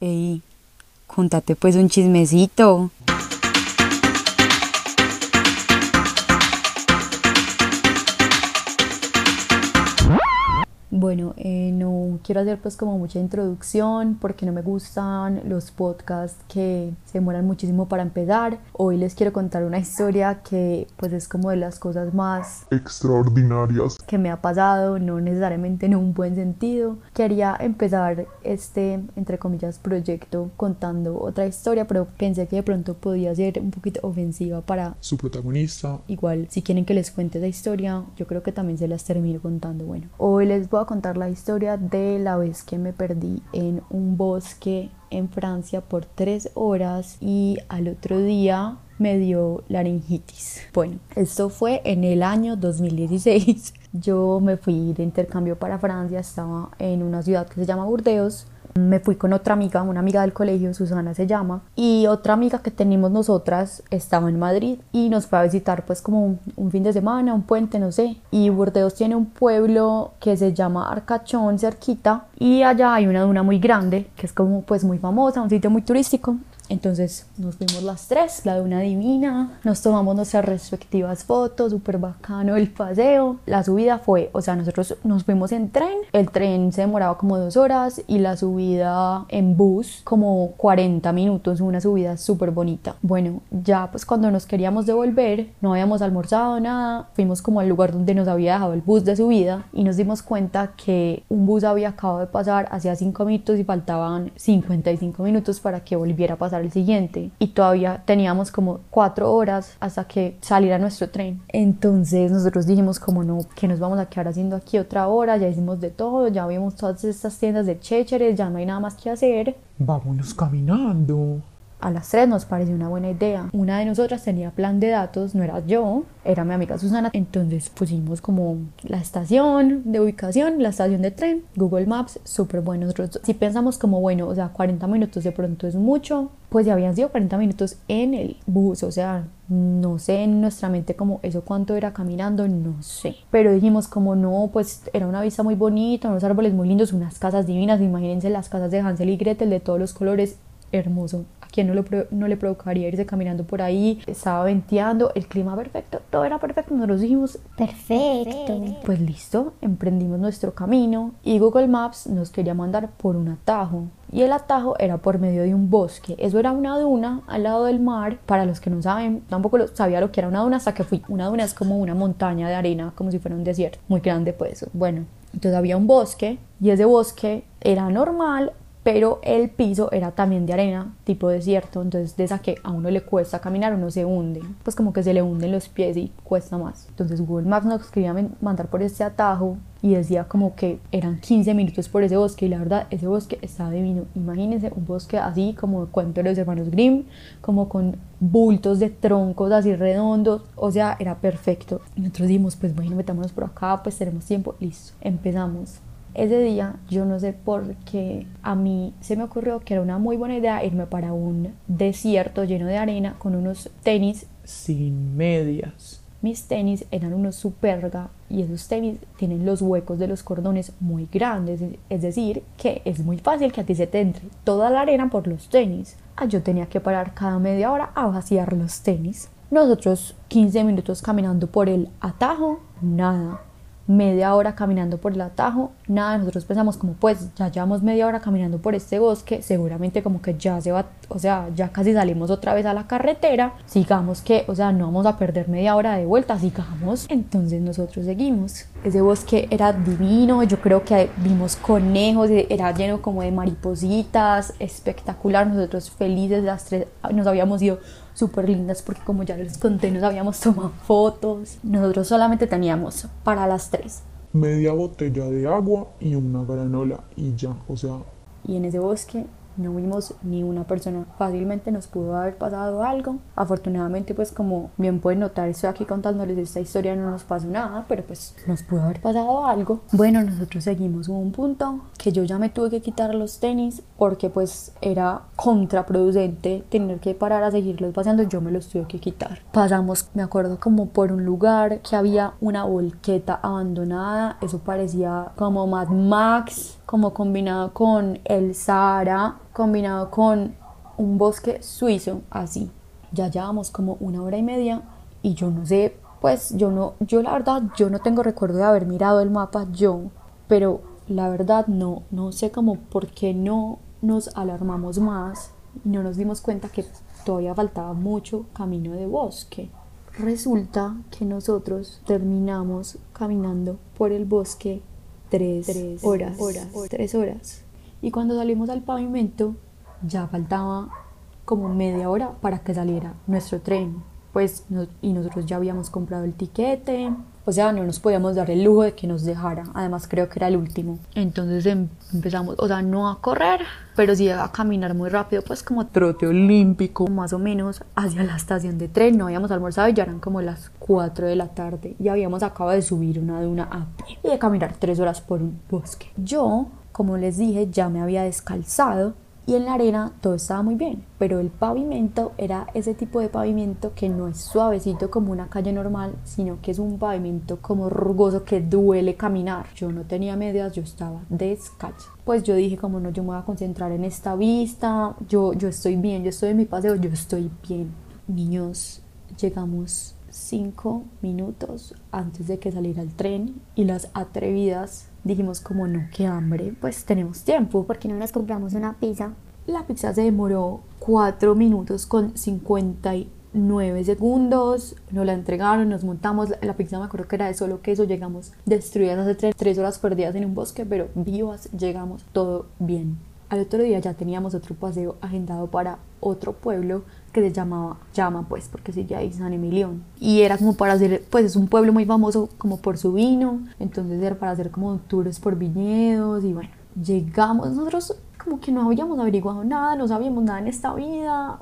Ey, contate pues un chismecito. Bueno, eh, no quiero hacer pues como mucha introducción porque no me gustan los podcasts que se demoran muchísimo para empezar. Hoy les quiero contar una historia que pues es como de las cosas más extraordinarias que me ha pasado, no necesariamente en un buen sentido. Quería empezar este, entre comillas, proyecto contando otra historia, pero pensé que de pronto podía ser un poquito ofensiva para su protagonista. Igual, si quieren que les cuente esa historia, yo creo que también se las termino contando. Bueno, hoy les voy a contar la historia de la vez que me perdí en un bosque en Francia por tres horas y al otro día me dio laringitis. Bueno, esto fue en el año 2016. Yo me fui de intercambio para Francia, estaba en una ciudad que se llama Burdeos me fui con otra amiga, una amiga del colegio, Susana se llama, y otra amiga que tenemos nosotras estaba en Madrid y nos fue a visitar pues como un, fin de semana, un puente, no sé. Y Burdeos tiene un pueblo que se llama Arcachón, cerquita, y allá hay una duna muy grande, que es como pues muy famosa, un sitio muy turístico. Entonces nos fuimos las tres, la duna divina, nos tomamos nuestras respectivas fotos, súper bacano el paseo. La subida fue, o sea, nosotros nos fuimos en tren, el tren se demoraba como dos horas y la subida en bus como 40 minutos, una subida súper bonita. Bueno, ya pues cuando nos queríamos devolver, no habíamos almorzado nada, fuimos como al lugar donde nos había dejado el bus de subida y nos dimos cuenta que un bus había acabado de pasar hacía 5 minutos y faltaban 55 minutos para que volviera a pasar el siguiente y todavía teníamos como cuatro horas hasta que saliera nuestro tren. Entonces nosotros dijimos como no, que nos vamos a quedar haciendo aquí otra hora, ya hicimos de todo, ya vimos todas estas tiendas de chécheres, ya no hay nada más que hacer. Vámonos caminando. A las tres nos pareció una buena idea. Una de nosotras tenía plan de datos, no era yo, era mi amiga Susana. Entonces pusimos como la estación de ubicación, la estación de tren, Google Maps, súper bueno. Nosotros si pensamos como, bueno, o sea, 40 minutos de pronto es mucho, pues ya habían sido 40 minutos en el bus, o sea, no sé en nuestra mente como eso cuánto era caminando, no sé. Pero dijimos como no, pues era una vista muy bonita, unos árboles muy lindos, unas casas divinas, imagínense las casas de Hansel y Gretel de todos los colores, hermoso. ¿A quién no, no le provocaría irse caminando por ahí? Estaba venteando, el clima perfecto, todo era perfecto. Nosotros dijimos, perfecto. Pues listo, emprendimos nuestro camino y Google Maps nos quería mandar por un atajo. Y el atajo era por medio de un bosque. Eso era una duna al lado del mar. Para los que no saben, tampoco sabía lo que era una duna hasta que fui. Una duna es como una montaña de arena, como si fuera un desierto. Muy grande, pues. Bueno, entonces había un bosque y ese bosque era normal, pero el piso era también de arena, tipo desierto, entonces de esa que a uno le cuesta caminar, uno se hunde, pues como que se le hunden los pies y cuesta más. Entonces Google Maps nos quería mandar por este atajo y decía como que eran 15 minutos por ese bosque y la verdad ese bosque estaba divino. Imagínense un bosque así como el cuento de los hermanos Grimm, como con bultos de troncos así redondos, o sea, era perfecto. Y nosotros dijimos, pues bueno, metámonos por acá, pues tenemos tiempo, listo, empezamos. Ese día yo no sé por qué a mí se me ocurrió que era una muy buena idea irme para un desierto lleno de arena con unos tenis sin medias. Mis tenis eran unos superga y esos tenis tienen los huecos de los cordones muy grandes, es decir, que es muy fácil que a ti se te entre toda la arena por los tenis. Ah, yo tenía que parar cada media hora a vaciar los tenis. Nosotros 15 minutos caminando por el atajo, nada media hora caminando por el atajo, nada, nosotros pensamos como pues ya llevamos media hora caminando por este bosque, seguramente como que ya se va, o sea, ya casi salimos otra vez a la carretera, sigamos que, o sea, no vamos a perder media hora de vuelta, sigamos, entonces nosotros seguimos. Ese bosque era divino, yo creo que vimos conejos, era lleno como de maripositas, espectacular, nosotros felices, las tres nos habíamos ido súper lindas porque como ya les conté nos habíamos tomado fotos. Nosotros solamente teníamos para las tres. Media botella de agua y una granola y ya, o sea. Y en ese bosque no vimos ni una persona. Fácilmente nos pudo haber pasado algo. Afortunadamente, pues como bien pueden notar, estoy aquí contándoles esta historia, no nos pasó nada, pero pues nos pudo haber pasado algo. Bueno, nosotros seguimos. Hubo un punto que yo ya me tuve que quitar los tenis porque pues era contraproducente tener que parar a seguirlos paseando. Yo me los tuve que quitar. Pasamos, me acuerdo, como por un lugar que había una volqueta abandonada. Eso parecía como Mad Max como combinado con el Sahara combinado con un bosque suizo, así. Ya llevamos como una hora y media y yo no sé, pues yo no, yo la verdad, yo no tengo recuerdo de haber mirado el mapa yo, pero la verdad no, no sé cómo por qué no nos alarmamos más y no nos dimos cuenta que todavía faltaba mucho camino de bosque. Resulta que nosotros terminamos caminando por el bosque tres, horas, horas, tres horas. Y cuando salimos al pavimento ya faltaba como media hora para que saliera nuestro tren. Pues y nosotros ya habíamos comprado el tiquete, o sea, no nos podíamos dar el lujo de que nos dejara. Además, creo que era el último. Entonces em, empezamos, o sea, no a correr, pero sí a caminar muy rápido, pues como trote olímpico, más o menos, hacia la estación de tren. No habíamos almorzado y ya eran como las 4 de la tarde. Y habíamos acabado de subir una duna y de caminar 3 horas por un bosque. Yo, como les dije, ya me había descalzado y en la arena todo estaba muy bien, pero el pavimento era ese tipo de pavimento que no es suavecito como una calle normal, sino que es un pavimento como rugoso que duele caminar. Yo no tenía medias, yo estaba descalza. Pues yo dije como no, yo me voy a concentrar en esta vista, yo, yo estoy bien, yo estoy en mi paseo, yo estoy bien. Niños, llegamos cinco minutos antes de que saliera el tren y las atrevidas dijimos como no, qué hambre, pues tenemos tiempo. porque no nos compramos una pizza? La pizza se demoró 4 minutos con 59 segundos, nos la entregaron, nos montamos, la pizza me acuerdo que era de solo queso, llegamos destruidas hace 3 horas perdidas en un bosque, pero vivas llegamos, todo bien. Al otro día ya teníamos otro paseo agendado para otro pueblo que se llamaba Llama, pues, porque se llama San Emilión. Y era como para hacer, pues es un pueblo muy famoso como por su vino, entonces era para hacer como tours por viñedos y bueno, llegamos nosotros como que no habíamos averiguado nada, no sabíamos nada en esta vida,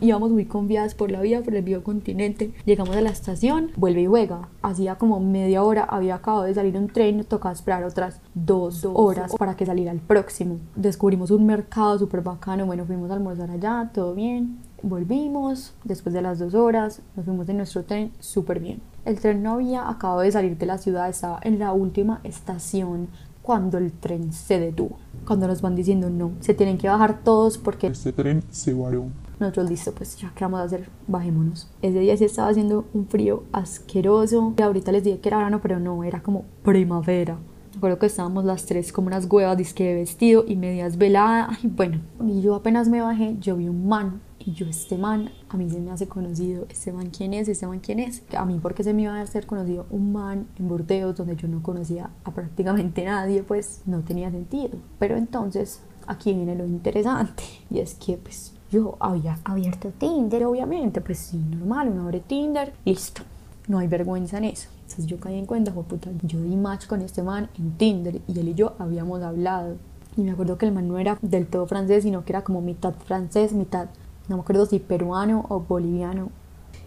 íbamos, muy confiadas por la vida, por el viejo continente. Llegamos a la estación, vuelve y juega. Hacía como media hora, había acabado de salir un tren, nos tocaba esperar otras dos, horas para que saliera el próximo. Descubrimos un mercado súper bacano, bueno, fuimos a almorzar allá, todo bien. Volvimos, después de las dos horas, nos fuimos en nuestro tren súper bien. El tren no había acabado de salir de la ciudad, estaba en la última estación cuando el tren se detuvo. Cuando nos van diciendo no, se tienen que bajar todos porque este tren se varó. Nosotros listo, pues ya, ¿qué vamos a hacer? Bajémonos. Ese día sí estaba haciendo un frío asqueroso. Y ahorita les dije que era verano, pero no, era como primavera. Recuerdo que estábamos las tres como unas huevas, disque de vestido y medias veladas. Y bueno, y yo apenas me bajé, yo vi un man y yo, este man, a mí se me hace conocido, este man quién es, este man quién es. A mí porque se me iba a hacer conocido un man en Burdeos donde yo no conocía a prácticamente nadie, pues no tenía sentido. Pero entonces aquí viene lo interesante y es que pues yo había abierto Tinder, obviamente, pues sí, normal, uno abre Tinder, listo, no hay vergüenza en eso. Entonces yo caí en cuenta, puta, yo di match con este man en Tinder y él y yo habíamos hablado. Y me acuerdo que el man no era del todo francés, sino que era como mitad francés, mitad no me acuerdo si peruano o boliviano.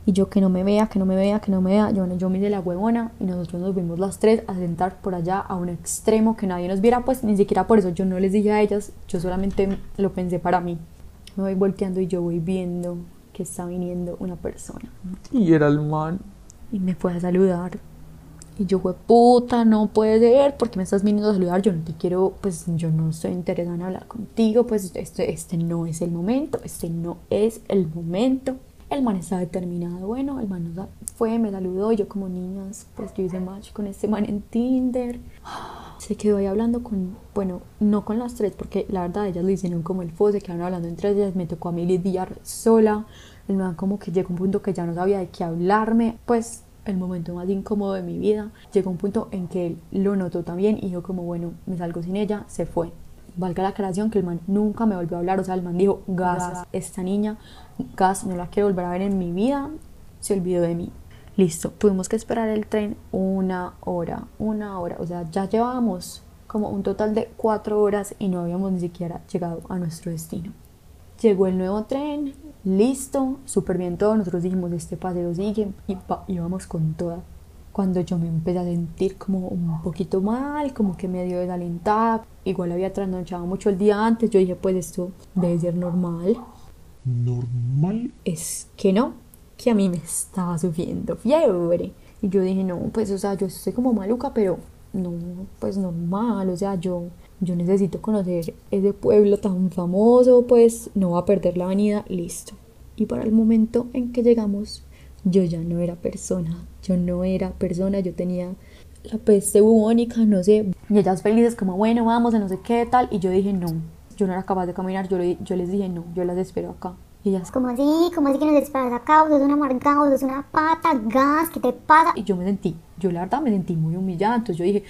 Y yo que no me vea, que no me vea, que no me vea. Yo, yo me hice la huevona y nosotros nos vimos las tres a sentar por allá a un extremo que nadie nos viera. Pues ni siquiera por eso yo no les dije a ellas, yo solamente lo pensé para mí. Me voy volteando y yo voy viendo que está viniendo una persona. Y era el man. Y me fue a saludar. Y yo fue, puta, no puede ser, porque me estás viniendo a saludar, yo no te quiero, pues yo no estoy interesada en hablar contigo, pues este, este no es el momento, este no es el momento. El man está determinado, bueno, el man fue, me saludó, yo como niñas, pues yo hice match con este man en Tinder. Se quedó ahí hablando con, bueno, no con las tres, porque la verdad ellas lo hicieron como el fo, se quedaron hablando entre ellas, me tocó a mí lidiar sola. El man como que llegó un punto que ya no sabía de qué hablarme, pues el momento más incómodo de mi vida. Llegó un punto en que él lo notó también y yo como, bueno, me salgo sin ella, se fue. Valga la aclaración que el man nunca me volvió a hablar, o sea, el man dijo, gas, esta niña, gas, no la quiero volver a ver en mi vida, se olvidó de mí. Listo, tuvimos que esperar el tren una hora, una hora, o sea, ya llevábamos como un total de cuatro horas y no habíamos ni siquiera llegado a nuestro destino. Llegó el nuevo tren, listo, súper bien todo. Nosotros dijimos, este paseo sigue y íbamos con toda. Cuando yo me empecé a sentir como un poquito mal, como que medio desalentada, igual había trasnochado mucho el día antes, yo dije, pues esto debe ser normal. ¿Normal? Es que no, que a mí me estaba sufriendo fiebre. Y yo dije, no, pues, o sea, yo estoy como maluca, pero no, pues normal, o sea, yo yo necesito conocer ese pueblo tan famoso, pues no va a perder la avenida, listo. Y para el momento en que llegamos, yo ya no era persona, yo no era persona, yo tenía la peste bubónica, no sé. Y ellas felices como, bueno, vamos, no sé qué tal. Y yo dije, no, yo no era capaz de caminar, yo, le- yo les dije, no, yo las espero acá. Y ellas, Como así, como así que nos esperas acá, vos sos una amargado, vos sos una pata, gas, ¿qué te pasa? y yo me sentí, yo la verdad me sentí muy humillada, entonces yo dije,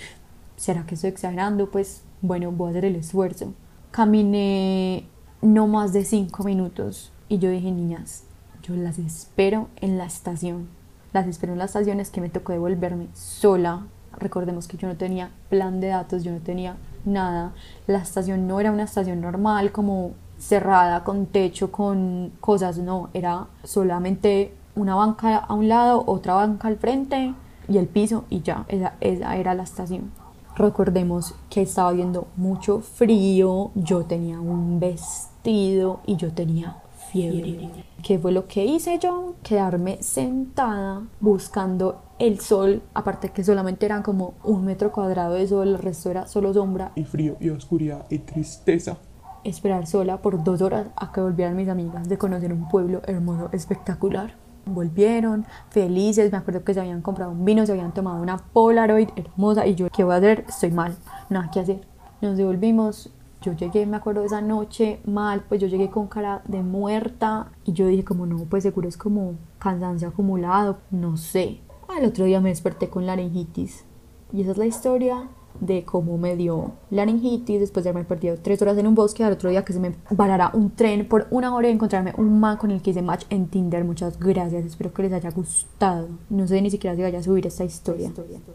¿será que estoy exagerando? Pues bueno, voy a hacer el esfuerzo. Caminé no más de cinco minutos y yo dije, niñas, yo las espero en la estación. Las espero en las estaciones que me tocó devolverme sola. Recordemos que yo no tenía plan de datos, yo no tenía nada. La estación no era una estación normal como cerrada con techo, con cosas, no, era solamente una banca a un lado, otra banca al frente y el piso y ya, esa, esa era la estación. Recordemos que estaba haciendo mucho frío, yo tenía un vestido y yo tenía fiebre. ¿Qué fue lo que hice yo? Quedarme sentada buscando el sol, aparte que solamente eran como un metro cuadrado de sol, el resto era solo sombra, Y frío y oscuridad y tristeza. esperar sola por dos horas a que volvieran mis amigas de conocer un pueblo hermoso, espectacular. Volvieron felices, me acuerdo que se habían comprado un vino, se habían tomado una Polaroid hermosa y yo, ¿qué voy a hacer? Estoy mal, nada que hacer. Nos devolvimos, yo llegué, me acuerdo de esa noche mal, pues yo llegué con cara de muerta y yo dije como no, pues seguro es como cansancio acumulado, no sé. Al otro día me desperté con laringitis y esa es la historia de cómo me dio laringitis después de haberme perdido tres horas en un bosque. Al otro día que se me parara un tren por una hora y encontrarme un man con el que hice match en Tinder. Muchas gracias, espero que les haya gustado. No sé ni siquiera si vaya a subir esta historia.